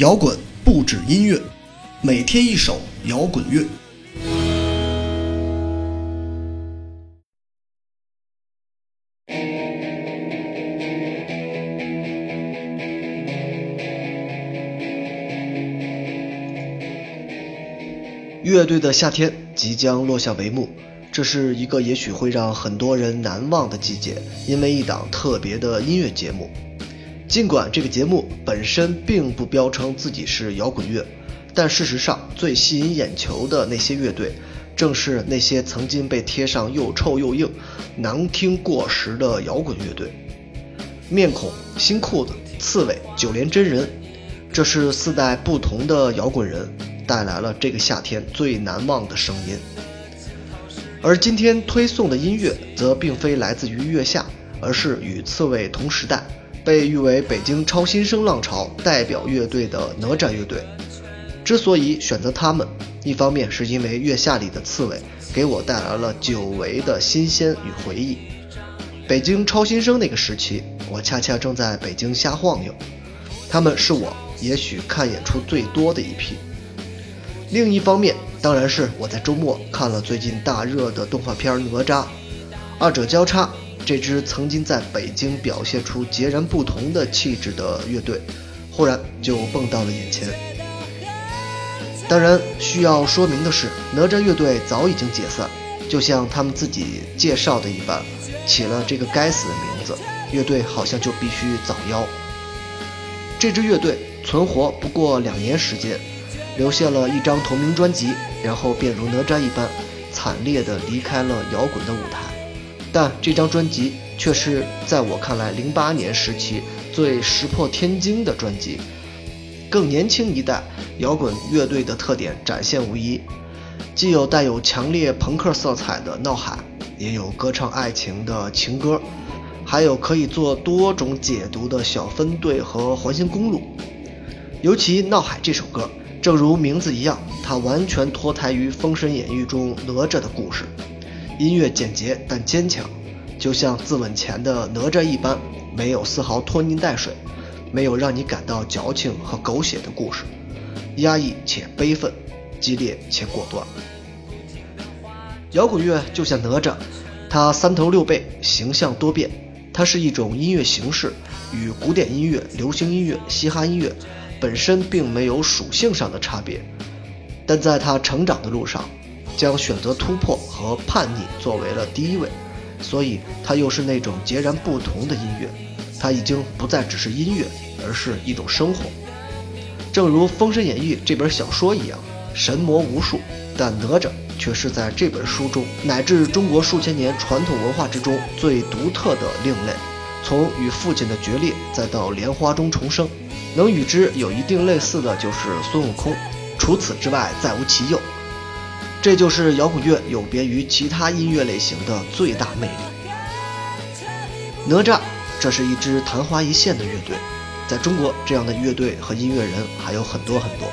摇滚不止音乐，每天一首摇滚乐。乐队的夏天即将落下帷幕，这是一个也许会让很多人难忘的季节，因为一档特别的音乐节目。尽管这个节目本身并不标称自己是摇滚乐，但事实上最吸引眼球的那些乐队，正是那些曾经被贴上又臭又硬、难听过时的摇滚乐队。面孔、新裤子、刺猬、九连真人，这是四代不同的摇滚人带来了这个夏天最难忘的声音。而今天推送的音乐，则并非来自于月下，而是与刺猬同时代，被誉为北京超新生浪潮代表乐队的哪吒乐队。之所以选择他们，一方面是因为月下里的刺猬给我带来了久违的新鲜与回忆。北京超新生那个时期，我恰恰正在北京瞎晃悠，他们是我也许看演出最多的一批。另一方面，当然是我在周末看了最近大热的动画片《哪吒》，二者交叉，这支曾经在北京表现出截然不同的气质的乐队，忽然就蹦到了眼前。当然，需要说明的是，哪吒乐队早已经解散，就像他们自己介绍的一般，起了这个该死的名字，乐队好像就必须早夭。这支乐队存活不过两年时间。留下了一张同名专辑，然后便如哪吒一般惨烈地离开了摇滚的舞台。但这张专辑却是在我看来，零八年时期最石破天惊的专辑。更年轻一代摇滚乐队的特点展现无疑，既有带有强烈朋克色彩的《闹海》，也有歌唱爱情的情歌，还有可以做多种解读的小分队和环形公路。尤其《闹海》这首歌。正如名字一样，它完全脱胎于《封神演义》中哪吒的故事，音乐简洁但坚强，就像自刎前的哪吒一般，没有丝毫拖泥带水，没有让你感到矫情和狗血的故事，压抑且悲愤，激烈且果断。摇滚乐就像哪吒，它三头六臂，形象多变，它是一种音乐形式，与古典音乐、流行音乐、嘻哈音乐。本身并没有属性上的差别，但在他成长的路上，将选择突破和叛逆作为了第一位，所以它又是那种截然不同的音乐。它已经不再只是音乐，而是一种生活。正如《封神演义》这本小说一样，神魔无数，但哪吒却是在这本书中乃至中国数千年传统文化之中最独特的另类。从与父亲的决裂，再到莲花中重生。能与之有一定类似的就是孙悟空，除此之外再无其右。这就是摇滚乐有别于其他音乐类型的最大魅力。哪吒，这是一支昙花一现的乐队，在中国这样的乐队和音乐人还有很多很多。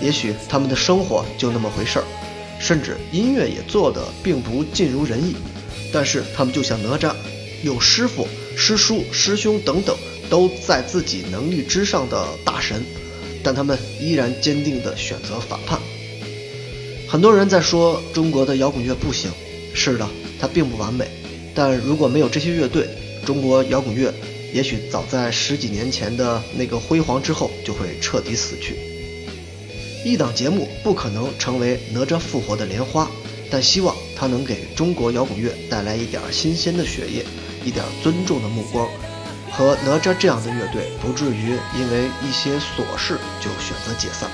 也许他们的生活就那么回事儿，甚至音乐也做得并不尽如人意，但是他们就像哪吒，有师傅、师叔、师兄等等。都在自己能力之上的大神，但他们依然坚定地选择反叛。很多人在说中国的摇滚乐不行，是的，它并不完美。但如果没有这些乐队，中国摇滚乐也许早在十几年前的那个辉煌之后就会彻底死去。一档节目不可能成为哪吒复活的莲花，但希望它能给中国摇滚乐带来一点新鲜的血液，一点尊重的目光。和哪吒这样的乐队不至于因为一些琐事就选择解散。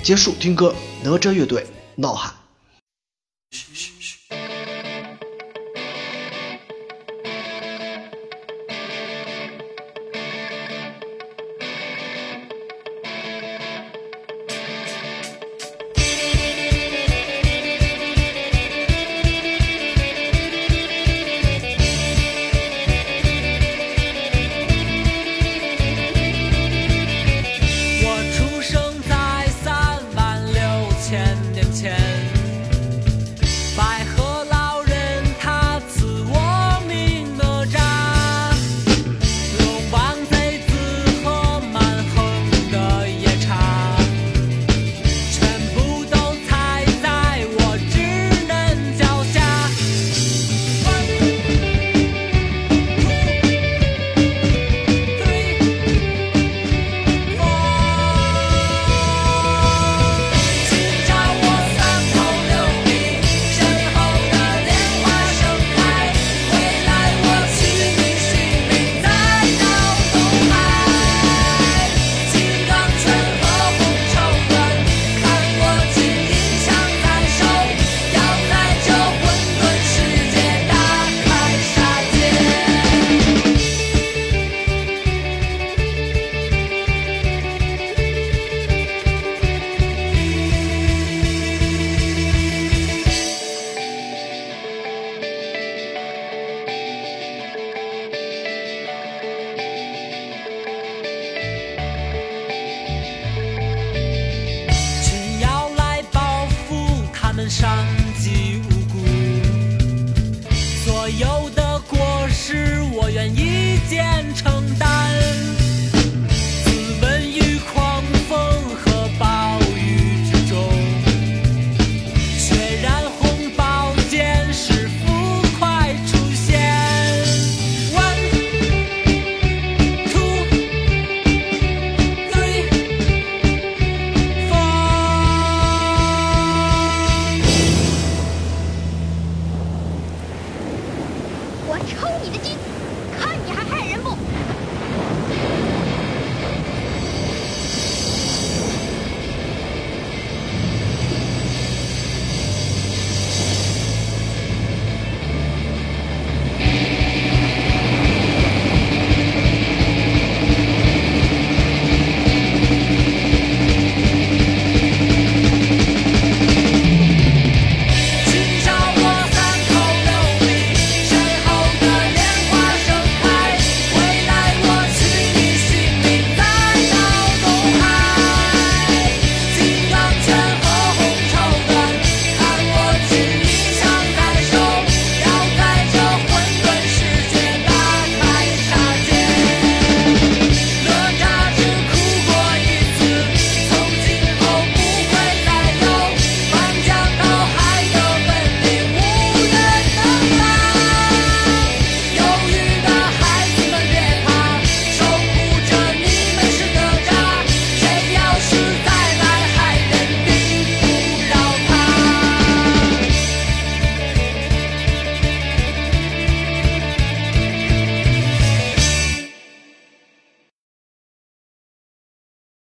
结束听歌，哪吒乐队闹海。